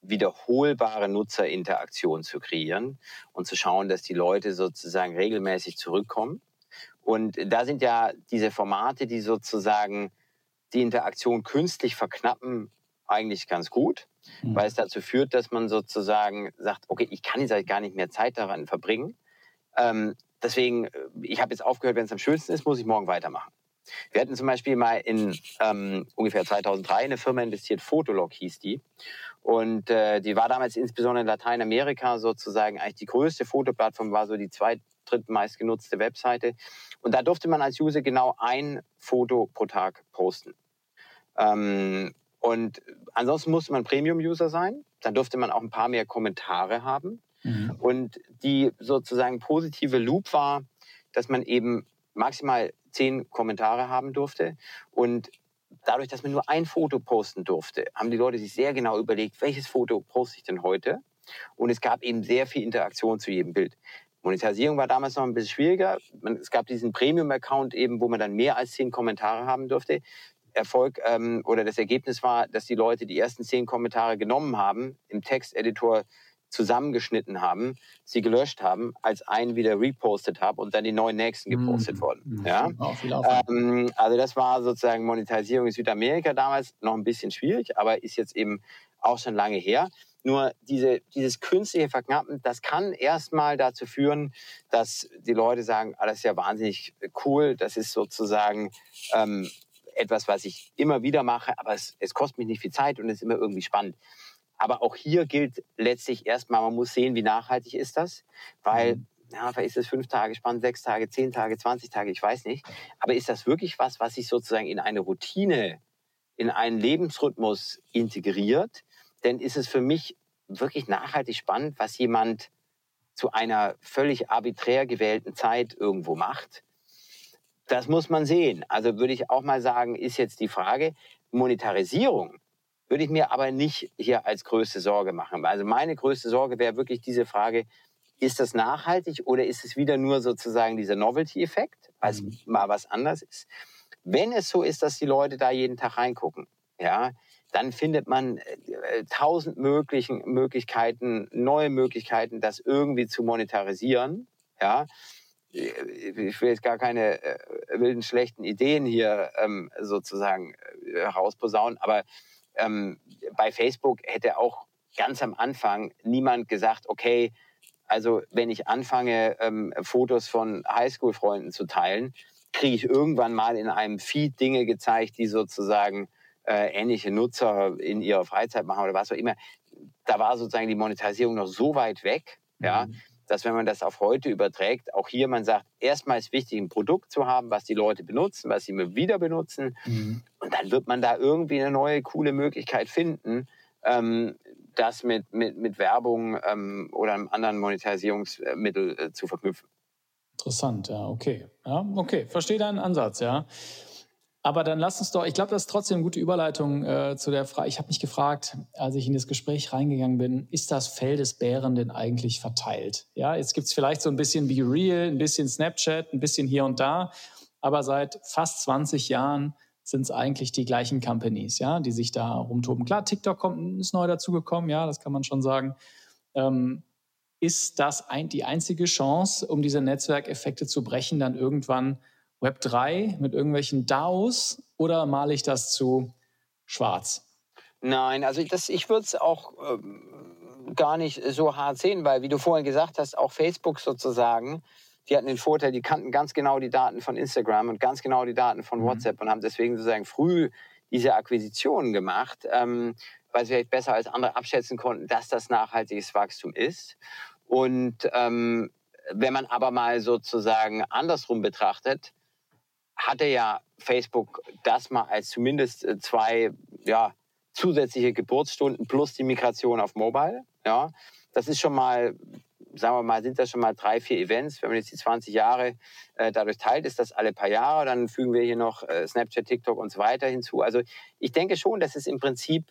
wiederholbare Nutzerinteraktion zu kreieren und zu schauen, dass die Leute sozusagen regelmäßig zurückkommen. Und da sind ja diese Formate, die sozusagen die Interaktion künstlich verknappen, eigentlich ganz gut, mhm. weil es dazu führt, dass man sozusagen sagt, okay, ich kann jetzt gar nicht mehr Zeit daran verbringen, ähm, deswegen, äh, ich habe jetzt aufgehört, wenn es am schönsten ist, muss ich morgen weitermachen. Wir hatten zum Beispiel mal in ähm, ungefähr 2003 eine Firma investiert, Fotolog hieß die. Und äh, die war damals insbesondere in Lateinamerika sozusagen eigentlich die größte Fotoplattform, war so die zweit, drittmeist genutzte Webseite. Und da durfte man als User genau ein Foto pro Tag posten. Ähm, und ansonsten musste man Premium-User sein. Dann durfte man auch ein paar mehr Kommentare haben. Mhm. Und die sozusagen positive Loop war, dass man eben maximal zehn Kommentare haben durfte. Und dadurch, dass man nur ein Foto posten durfte, haben die Leute sich sehr genau überlegt, welches Foto poste ich denn heute? Und es gab eben sehr viel Interaktion zu jedem Bild. Monetarisierung war damals noch ein bisschen schwieriger. es gab diesen Premium-Account eben, wo man dann mehr als zehn Kommentare haben durfte. Erfolg ähm, oder das Ergebnis war, dass die Leute die ersten zehn Kommentare genommen haben, im Texteditor zusammengeschnitten haben, sie gelöscht haben, als einen wieder repostet habe und dann die neuen nächsten mhm. gepostet mhm. wurden. Ja? Ähm, also das war sozusagen Monetarisierung in Südamerika damals noch ein bisschen schwierig, aber ist jetzt eben auch schon lange her. Nur diese, dieses künstliche Verknappen, das kann erstmal dazu führen, dass die Leute sagen, ah, das ist ja wahnsinnig cool, das ist sozusagen ähm, etwas, was ich immer wieder mache, aber es, es kostet mich nicht viel Zeit und es ist immer irgendwie spannend. Aber auch hier gilt letztlich erstmal, man muss sehen, wie nachhaltig ist das, weil mhm. ja, vielleicht ist es fünf Tage spannend, sechs Tage, zehn Tage, zwanzig Tage, ich weiß nicht. Aber ist das wirklich was, was sich sozusagen in eine Routine, in einen Lebensrhythmus integriert? Denn ist es für mich wirklich nachhaltig spannend, was jemand zu einer völlig arbiträr gewählten Zeit irgendwo macht? Das muss man sehen. Also würde ich auch mal sagen, ist jetzt die Frage, Monetarisierung würde ich mir aber nicht hier als größte Sorge machen. Also meine größte Sorge wäre wirklich diese Frage, ist das nachhaltig oder ist es wieder nur sozusagen dieser Novelty-Effekt, weil es mhm. mal was anderes ist? Wenn es so ist, dass die Leute da jeden Tag reingucken, ja, dann findet man äh, tausend möglichen Möglichkeiten, neue Möglichkeiten, das irgendwie zu monetarisieren. Ja, ich will jetzt gar keine äh, wilden schlechten Ideen hier ähm, sozusagen äh, herausposaunen, aber ähm, bei Facebook hätte auch ganz am Anfang niemand gesagt, okay, also wenn ich anfange, ähm, Fotos von Highschool-Freunden zu teilen, kriege ich irgendwann mal in einem Feed Dinge gezeigt, die sozusagen äh, ähnliche Nutzer in ihrer Freizeit machen oder was auch immer. Da war sozusagen die Monetarisierung noch so weit weg, mhm. ja, dass wenn man das auf heute überträgt, auch hier man sagt, erstmal ist wichtig, ein Produkt zu haben, was die Leute benutzen, was sie immer wieder benutzen. Mhm. Und dann wird man da irgendwie eine neue, coole Möglichkeit finden, ähm, das mit, mit, mit Werbung ähm, oder einem anderen Monetarisierungsmittel äh, zu verknüpfen. Interessant, ja, okay. Ja, okay, verstehe deinen Ansatz, ja. Aber dann lass uns doch, ich glaube, das ist trotzdem eine gute Überleitung äh, zu der Frage. Ich habe mich gefragt, als ich in das Gespräch reingegangen bin, ist das Fell des Bären denn eigentlich verteilt? Ja, jetzt gibt es vielleicht so ein bisschen Be Real, ein bisschen Snapchat, ein bisschen hier und da, aber seit fast 20 Jahren sind es eigentlich die gleichen Companies, ja, die sich da rumtoben. Klar, TikTok kommt, ist neu dazugekommen, ja, das kann man schon sagen. Ähm, ist das ein, die einzige Chance, um diese Netzwerkeffekte zu brechen, dann irgendwann Web 3 mit irgendwelchen DAOs oder male ich das zu schwarz? Nein, also das, ich würde es auch ähm, gar nicht so hart sehen, weil wie du vorhin gesagt hast, auch Facebook sozusagen, die hatten den Vorteil, die kannten ganz genau die Daten von Instagram und ganz genau die Daten von mhm. WhatsApp und haben deswegen sozusagen früh diese Akquisitionen gemacht, ähm, weil sie vielleicht besser als andere abschätzen konnten, dass das nachhaltiges Wachstum ist. Und ähm, wenn man aber mal sozusagen andersrum betrachtet, hatte ja Facebook das mal als zumindest äh, zwei ja, zusätzliche Geburtsstunden plus die Migration auf Mobile. Ja, das ist schon mal, sagen wir mal, sind das schon mal drei, vier Events. Wenn man jetzt die 20 Jahre äh, dadurch teilt, ist das alle paar Jahre. Dann fügen wir hier noch äh, Snapchat, TikTok und so weiter hinzu. Also ich denke schon, dass es im Prinzip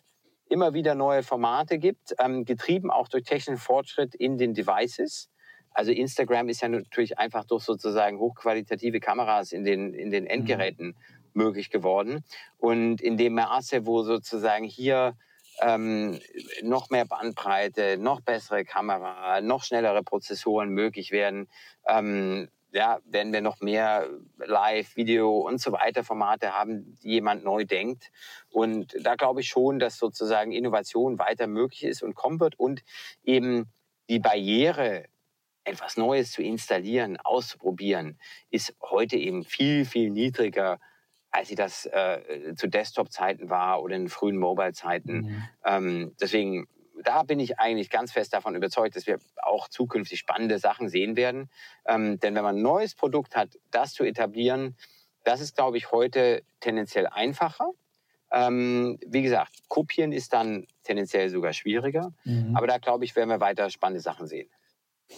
immer wieder neue Formate gibt, ähm, getrieben auch durch technischen Fortschritt in den Devices. Also Instagram ist ja natürlich einfach durch sozusagen hochqualitative Kameras in den, in den mhm. Endgeräten mhm. möglich geworden. Und in dem Maße, wo sozusagen hier ähm, noch mehr Bandbreite, noch bessere Kamera, noch schnellere Prozessoren möglich werden, ähm, ja, werden wir noch mehr Live, Video und so weiter Formate haben, die jemand neu denkt. Und da glaube ich schon, dass sozusagen Innovation weiter möglich ist und kommen wird und eben die Barriere, etwas Neues zu installieren, auszuprobieren, ist heute eben viel, viel niedriger, als sie das äh, zu Desktop-Zeiten war oder in frühen Mobile-Zeiten. Mhm. Ähm, deswegen da bin ich eigentlich ganz fest davon überzeugt, dass wir auch zukünftig spannende Sachen sehen werden. Ähm, denn wenn man ein neues Produkt hat, das zu etablieren, das ist, glaube ich, heute tendenziell einfacher. Ähm, wie gesagt, kopieren ist dann tendenziell sogar schwieriger. Mhm. Aber da, glaube ich, werden wir weiter spannende Sachen sehen.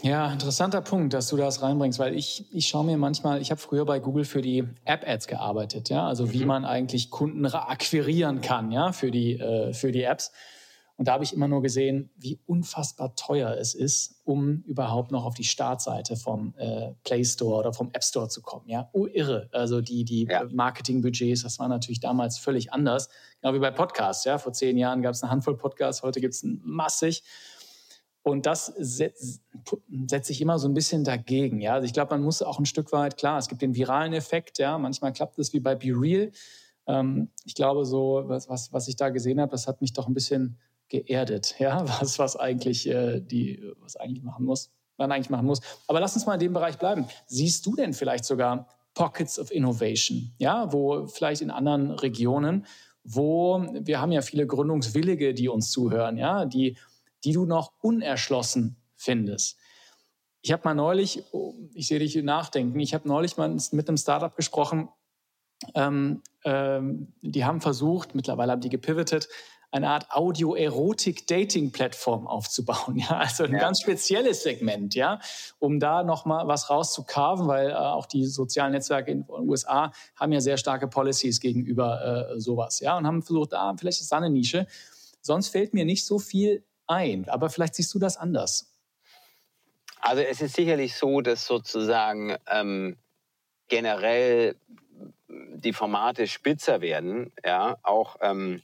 Ja, interessanter Punkt, dass du das reinbringst, weil ich, ich schaue mir manchmal, ich habe früher bei Google für die App-Ads gearbeitet, ja, also mhm. wie man eigentlich Kunden akquirieren kann, ja, für die, äh, für die Apps. Und da habe ich immer nur gesehen, wie unfassbar teuer es ist, um überhaupt noch auf die Startseite vom äh, Play Store oder vom App Store zu kommen. Ja, oh, irre. Also die, die ja. Marketingbudgets, das war natürlich damals völlig anders. Genau wie bei Podcasts. Ja, vor zehn Jahren gab es eine Handvoll Podcasts, heute gibt es massig. Und das setzt sich immer so ein bisschen dagegen. Ja, also ich glaube, man muss auch ein Stück weit, klar, es gibt den viralen Effekt. Ja, manchmal klappt es wie bei Be Real. Ähm, ich glaube, so, was, was, was ich da gesehen habe, das hat mich doch ein bisschen geerdet, ja, [LAUGHS] was, was eigentlich äh, die, was eigentlich machen muss, man eigentlich machen muss. Aber lass uns mal in dem Bereich bleiben. Siehst du denn vielleicht sogar Pockets of Innovation, ja, wo vielleicht in anderen Regionen, wo wir haben ja viele Gründungswillige, die uns zuhören, ja, die, die du noch unerschlossen findest. Ich habe mal neulich, oh, ich sehe dich nachdenken, ich habe neulich mal mit einem Startup gesprochen, ähm, ähm, die haben versucht, mittlerweile haben die gepivotet, eine Art Audio-Erotik-Dating-Plattform aufzubauen. [LAUGHS] Ja, also ein ja. ganz spezielles Segment, ja, um da nochmal was rauszukarven, weil äh, auch die sozialen Netzwerke in den USA haben ja sehr starke Policies gegenüber äh, sowas, ja, und haben versucht, ah, vielleicht ist da eine Nische. Sonst fällt mir nicht so viel ein, aber vielleicht siehst du das anders. Also es ist sicherlich so, dass sozusagen ähm, generell die Formate spitzer werden, ja, auch ähm,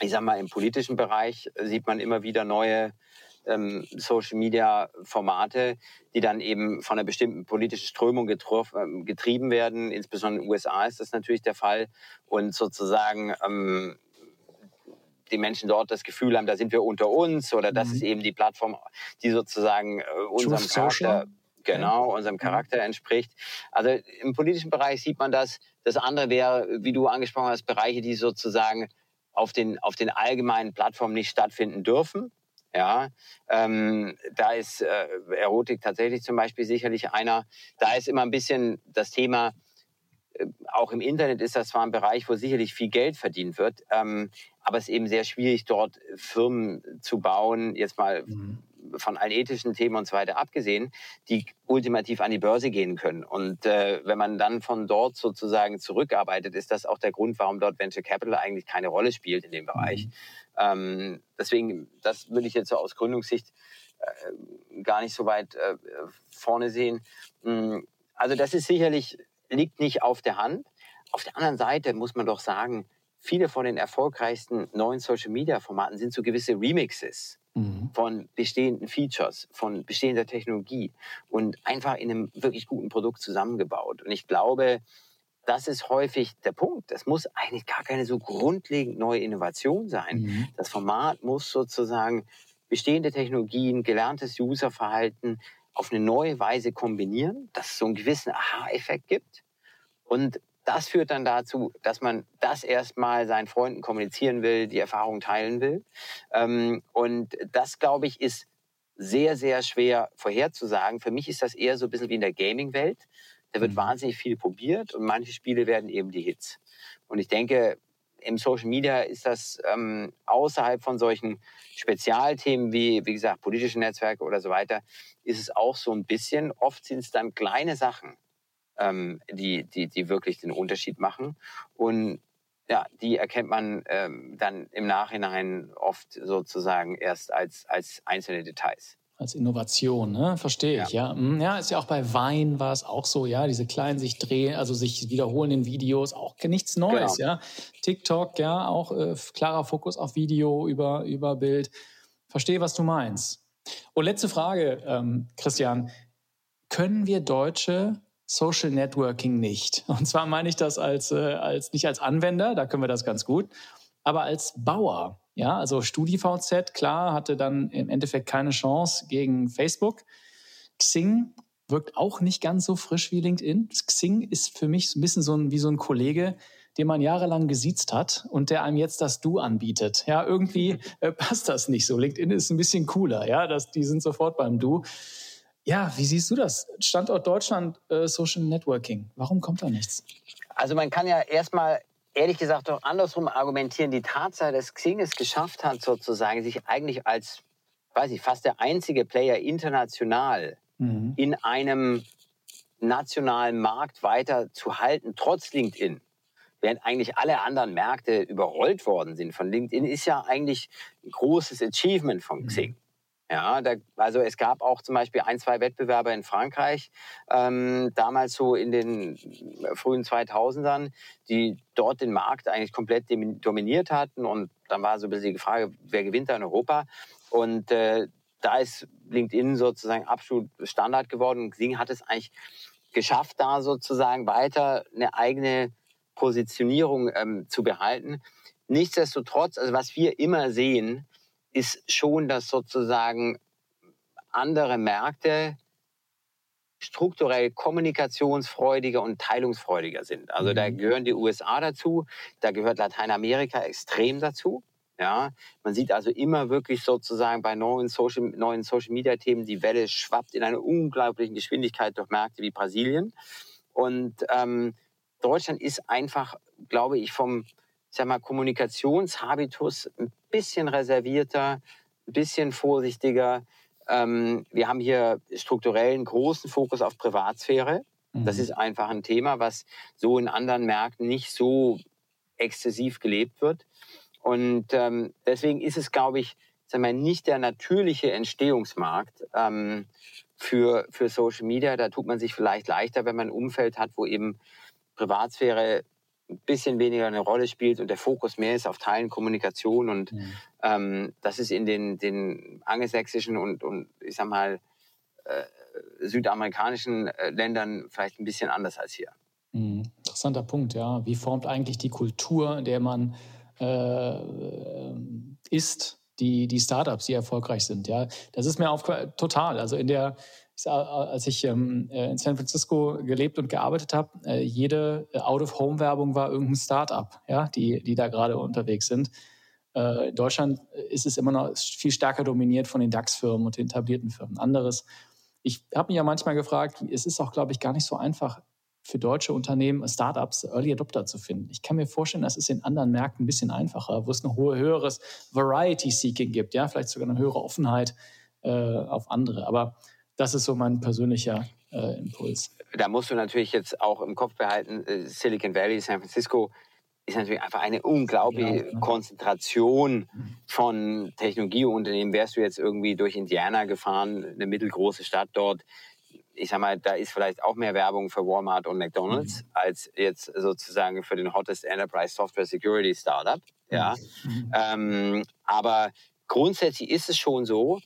ich sage mal, im politischen Bereich sieht man immer wieder neue ähm, Social-Media-Formate, die dann eben von einer bestimmten politischen Strömung ähm, getrieben werden. Insbesondere in den USA ist das natürlich der Fall. Und sozusagen ähm, die Menschen dort das Gefühl haben, da sind wir unter uns oder das mhm. ist eben die Plattform, die sozusagen äh, unserem Charakter, genau, unserem mhm. Charakter entspricht. Also im politischen Bereich sieht man das. Das andere wäre, wie du angesprochen hast, Bereiche, die sozusagen auf den, auf den allgemeinen Plattformen nicht stattfinden dürfen. Ja, ähm, da ist äh, Erotik tatsächlich zum Beispiel sicherlich einer. Da ist immer ein bisschen das Thema, äh, auch im Internet ist das zwar ein Bereich, wo sicherlich viel Geld verdient wird, ähm, aber es ist eben sehr schwierig, dort Firmen zu bauen, jetzt mal mhm von allen ethischen Themen und so weiter abgesehen, die ultimativ an die Börse gehen können. Und äh, wenn man dann von dort sozusagen zurückarbeitet, ist das auch der Grund, warum dort Venture Capital eigentlich keine Rolle spielt in dem Bereich. Mhm. Ähm, deswegen, das würde ich jetzt so aus Gründungssicht äh, gar nicht so weit äh, vorne sehen. Mm, also das ist sicherlich, liegt nicht auf der Hand. Auf der anderen Seite muss man doch sagen, viele von den erfolgreichsten neuen Social-Media-Formaten sind so gewisse Remixes. mhm. von bestehenden Features, von bestehender Technologie und einfach in einem wirklich guten Produkt zusammengebaut. Und ich glaube, das ist häufig der Punkt. Es muss eigentlich gar keine so grundlegend neue Innovation sein. Mhm. Das Format muss sozusagen bestehende Technologien, gelerntes Userverhalten auf eine neue Weise kombinieren, dass es so einen gewissen Aha-Effekt gibt. Und das führt dann dazu, dass man das erstmal seinen Freunden kommunizieren will, die Erfahrung teilen will. Ähm, und das, glaube ich, ist sehr, sehr schwer vorherzusagen. Für mich ist das eher so ein bisschen wie in der Gaming-Welt. Da wird mhm. wahnsinnig viel probiert und manche Spiele werden eben die Hits. Und ich denke, im Social Media ist das ähm, außerhalb von solchen Spezialthemen wie, wie gesagt, politische Netzwerke oder so weiter, ist es auch so ein bisschen. Oft sind es dann kleine Sachen, ähm, die, die, die wirklich den Unterschied machen. Und ja, die erkennt man ähm, dann im Nachhinein oft sozusagen erst als, als einzelne Details. Als Innovation, ne? Verstehe ich, ja. ja. Hm, ja, ist ja auch bei Wein war es auch so, ja, diese kleinen sich drehen, also sich wiederholenden Videos, auch nichts Neues, genau. ja. TikTok, ja, auch äh, klarer Fokus auf Video über, über Bild. Verstehe, was du meinst. Und letzte Frage, ähm, Christian. Können wir Deutsche Social Networking nicht? [LAUGHS] Und zwar meine ich das als, äh, als nicht als Anwender, da können wir das ganz gut, aber als Bauer. Ja, also StudiVZ, klar, hatte dann im Endeffekt keine Chance gegen Facebook. Xing wirkt auch nicht ganz so frisch wie LinkedIn. Xing ist für mich so ein bisschen so ein, wie so ein Kollege, den man jahrelang gesiezt hat und der einem jetzt das Du anbietet. Ja, irgendwie [LAUGHS] äh, passt das nicht so. LinkedIn ist ein bisschen cooler, ja, das, die sind sofort beim Du. Ja, wie siehst du das? Standort Deutschland, äh, Social Networking. Warum kommt da nichts? Also man kann ja erstmal ehrlich gesagt doch andersrum argumentieren. Die Tatsache, dass Xing es geschafft hat, sozusagen sich eigentlich als, weiß ich, fast der einzige Player international mhm. in einem nationalen Markt weiter zu halten, trotz LinkedIn, während eigentlich alle anderen Märkte überrollt worden sind von LinkedIn, ist ja eigentlich ein großes Achievement von mhm. Ja, da, also es gab auch zum Beispiel ein, zwei Wettbewerber in Frankreich, ähm, damals so in den frühen 2000ern, die dort den Markt eigentlich komplett dominiert hatten. Und dann war so ein bisschen die Frage, wer gewinnt da in Europa? Und äh, da ist LinkedIn sozusagen absolut Standard geworden. Und Xing hat es eigentlich geschafft, da sozusagen weiter eine eigene Positionierung ähm, zu behalten. Nichtsdestotrotz, also was wir immer sehen, ist schon, dass sozusagen andere Märkte strukturell kommunikationsfreudiger und teilungsfreudiger sind. Also mhm. da gehören die USA dazu, da gehört Lateinamerika extrem dazu. Ja, man sieht also immer wirklich sozusagen bei neuen Social, neuen Social Media Themen, die Welle schwappt in einer unglaublichen Geschwindigkeit durch Märkte wie Brasilien. Und ähm, Deutschland ist einfach, glaube ich, vom, sag mal, Kommunikationshabitus ein bisschen reservierter, ein bisschen vorsichtiger. Ähm, wir haben hier strukturell einen großen Fokus auf Privatsphäre. Mhm. Das ist einfach ein Thema, was so in anderen Märkten nicht so exzessiv gelebt wird. Und ähm, deswegen ist es, glaube ich, sagen wir, nicht der natürliche Entstehungsmarkt ähm, für, für Social Media. Da tut man sich vielleicht leichter, wenn man ein Umfeld hat, wo eben Privatsphäre ein bisschen weniger eine Rolle spielt und der Fokus mehr ist auf Teilen, Kommunikation. Und mhm. ähm, das ist in den, den angelsächsischen und, und ich sag mal äh, südamerikanischen äh, Ländern vielleicht ein bisschen anders als hier. Mhm. Interessanter Punkt, ja. Wie formt eigentlich die Kultur, in der man äh, ist, die, die Startups, die erfolgreich sind? Ja, das ist mir aufgefallen, total. Also in der als ich ähm, äh, in San Francisco gelebt und gearbeitet habe, äh, jede Out-of-Home-Werbung war irgendein Start-up, ja, die, die da gerade unterwegs sind. Äh, in Deutschland ist es immer noch viel stärker dominiert von den DAX-Firmen und den etablierten Firmen. Anderes. Ich habe mich ja manchmal gefragt, es ist auch, glaube ich, gar nicht so einfach für deutsche Unternehmen, Startups, Early Adopter zu finden. Ich kann mir vorstellen, das ist in anderen Märkten ein bisschen einfacher, wo es ein hohe, höheres Variety-Seeking gibt, ja, vielleicht sogar eine höhere Offenheit äh, auf andere. Aber das ist so mein persönlicher äh, Impuls. Da musst du natürlich jetzt auch im Kopf behalten, äh, Silicon Valley, San Francisco ist natürlich einfach eine unglaubliche ja, Konzentration mhm. von Technologieunternehmen. Wärst du jetzt irgendwie durch Indiana gefahren, eine mittelgroße Stadt dort, ich sag mal, da ist vielleicht auch mehr Werbung für Walmart und McDonalds mhm. als jetzt sozusagen für den hottest Enterprise Software Security Startup. Ja. Mhm. Ähm, aber grundsätzlich ist es schon so,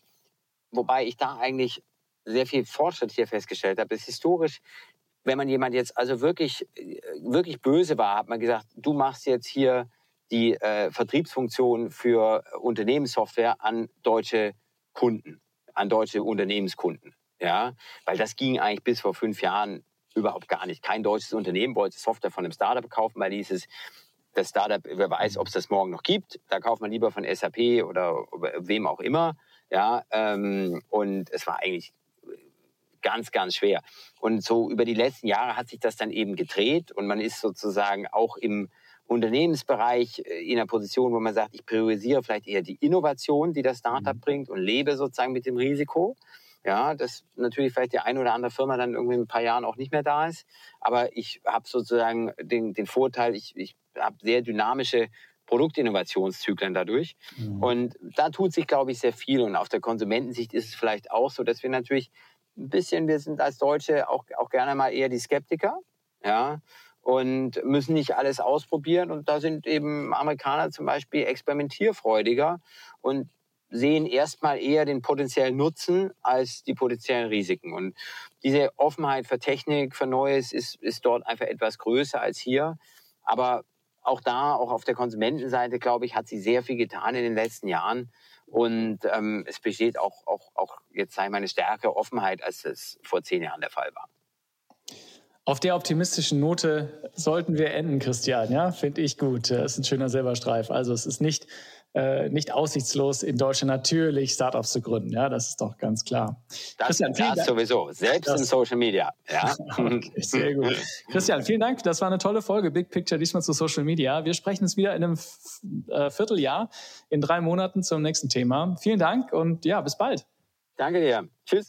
wobei ich da eigentlich sehr viel Fortschritt hier festgestellt habe, ist historisch, wenn man jemand jetzt also wirklich, wirklich böse war, hat man gesagt, du machst jetzt hier die äh, Vertriebsfunktion für Unternehmenssoftware an deutsche Kunden, an deutsche Unternehmenskunden. Ja, weil das ging eigentlich bis vor fünf Jahren überhaupt gar nicht. Kein deutsches Unternehmen wollte Software von einem Startup kaufen, weil hieß es, das Startup, wer weiß, ob es das morgen noch gibt. Da kauft man lieber von SAP oder wem auch immer. Ja, ähm, und es war eigentlich ganz, ganz schwer. Und so über die letzten Jahre hat sich das dann eben gedreht und man ist sozusagen auch im Unternehmensbereich äh, in einer Position, wo man sagt, ich priorisiere vielleicht eher die Innovation, die das Startup mhm. bringt und lebe sozusagen mit dem Risiko. Ja, dass natürlich vielleicht die eine oder andere Firma dann irgendwie in ein paar Jahren auch nicht mehr da ist. Aber ich habe sozusagen den, den Vorteil, ich, ich habe sehr dynamische Produktinnovationszyklen dadurch. Mhm. Und da tut sich, glaube ich, sehr viel. Und auf der Konsumentensicht ist es vielleicht auch so, dass wir natürlich ein bisschen, wir sind als Deutsche auch, auch gerne mal eher die Skeptiker. Ja, und müssen nicht alles ausprobieren. Und da sind eben Amerikaner zum Beispiel experimentierfreudiger und sehen erstmal eher den potenziellen Nutzen als die potenziellen Risiken. Und diese Offenheit für Technik, für Neues ist, ist dort einfach etwas größer als hier. Aber auch da, auch auf der Konsumentenseite, glaube ich, hat sie sehr viel getan in den letzten Jahren. Und ähm, es besteht auch, auch, auch jetzt sei mal eine stärkere Offenheit, als es vor zehn Jahren der Fall war. Auf der optimistischen Note sollten wir enden, Christian. Ja, finde ich gut. Das ist ein schöner Silberstreif. Also es ist nicht äh, nicht aussichtslos, in Deutschland natürlich Startups zu gründen. Ja, das ist doch ganz klar. Das, Christian, das sowieso, selbst das, in Social Media. Ja. [LAUGHS] okay, sehr gut. Christian, vielen Dank. Das war eine tolle Folge. Big Picture diesmal zu Social Media. Wir sprechen uns wieder in einem äh, Vierteljahr, in drei Monaten zum nächsten Thema. Vielen Dank und ja, bis bald. Danke dir. Tschüss.